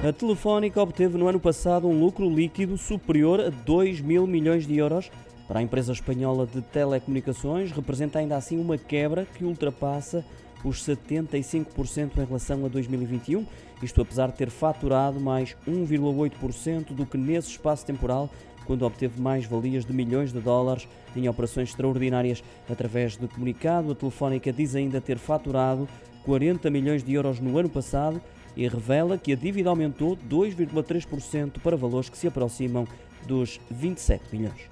A Telefónica obteve no ano passado um lucro líquido superior a 2 mil milhões de euros. Para a empresa espanhola de telecomunicações, representa ainda assim uma quebra que ultrapassa os 75% em relação a 2021, isto apesar de ter faturado mais 1,8% do que nesse espaço temporal quando obteve mais valias de milhões de dólares em operações extraordinárias. Através de comunicado, a Telefónica diz ainda ter faturado 40 milhões de euros no ano passado e revela que a dívida aumentou 2,3% para valores que se aproximam dos 27 milhões.